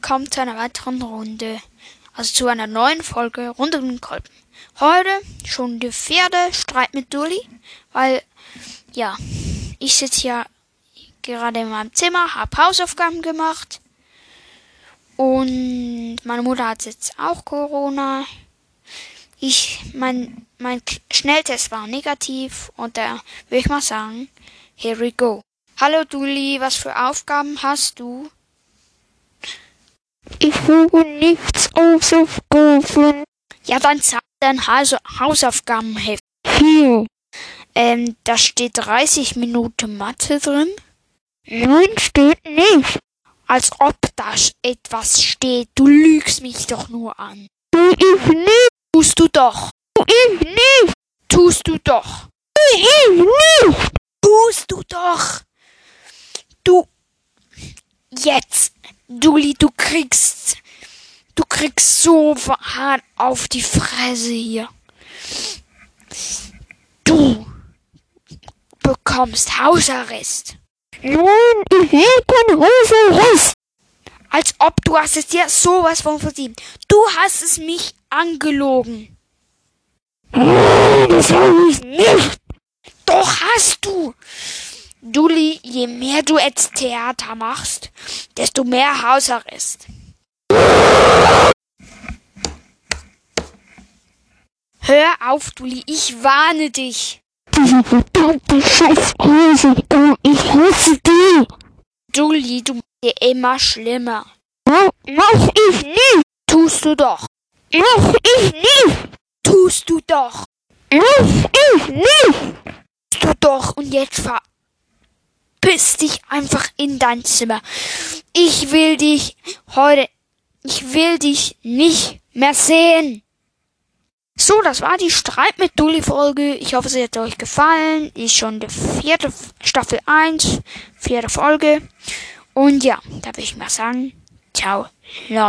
willkommen zu einer weiteren Runde, also zu einer neuen Folge rund um den Kolben. Heute schon die vierte Streit mit Dulli, weil, ja, ich sitze hier gerade in meinem Zimmer, habe Hausaufgaben gemacht und meine Mutter hat jetzt auch Corona. Ich, mein, mein Schnelltest war negativ und da würde ich mal sagen, here we go. Hallo Dulli, was für Aufgaben hast du? Ich habe nichts Hausaufgaben. Ja, dann zeig dein Haus Hausaufgabenheft. Hier. Ähm, da steht 30 Minuten Mathe drin. Nein, steht nicht. Als ob da etwas steht. Du lügst mich doch nur an. Tu ich nicht. Tust du doch. Tu ich nicht. Tust du doch. Tu ich nicht. Tust du doch. Du. Jetzt. Dulli, du kriegst. Du kriegst so hart auf die Fresse hier. Du bekommst Hausarrest. Nein, ich kein Hausarrest. Als ob du hast es dir sowas von verdient. Du hast es mich angelogen. Nein, das habe ich nicht. Doch hast du. Dulli, je mehr du jetzt Theater machst, desto mehr Hausarrest. Hör auf, Dulli, ich warne dich. Diese verdammte scheiß Hausaufgaben, ich hasse die. Dulli, du machst dir immer schlimmer. Mach ich nicht. Tust du doch. Mach ich nicht. Tust du doch. Mach ich nicht. Tust du doch. Und jetzt verpiss dich einfach in dein Zimmer. Ich will dich heute, ich will dich nicht mehr sehen. So, das war die Streit mit Dulli Folge. Ich hoffe, sie hat euch gefallen. Ist schon die vierte Staffel 1, vierte Folge. Und ja, da will ich mal sagen, ciao, Leute.